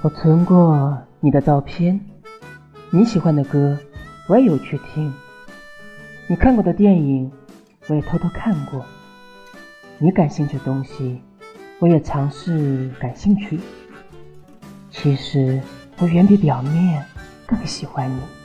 我存过你的照片你喜欢的歌我也有去听。你看过的电影我也偷偷看过。你感兴趣的东西我也尝试感兴趣。其实我远比表面更喜欢你。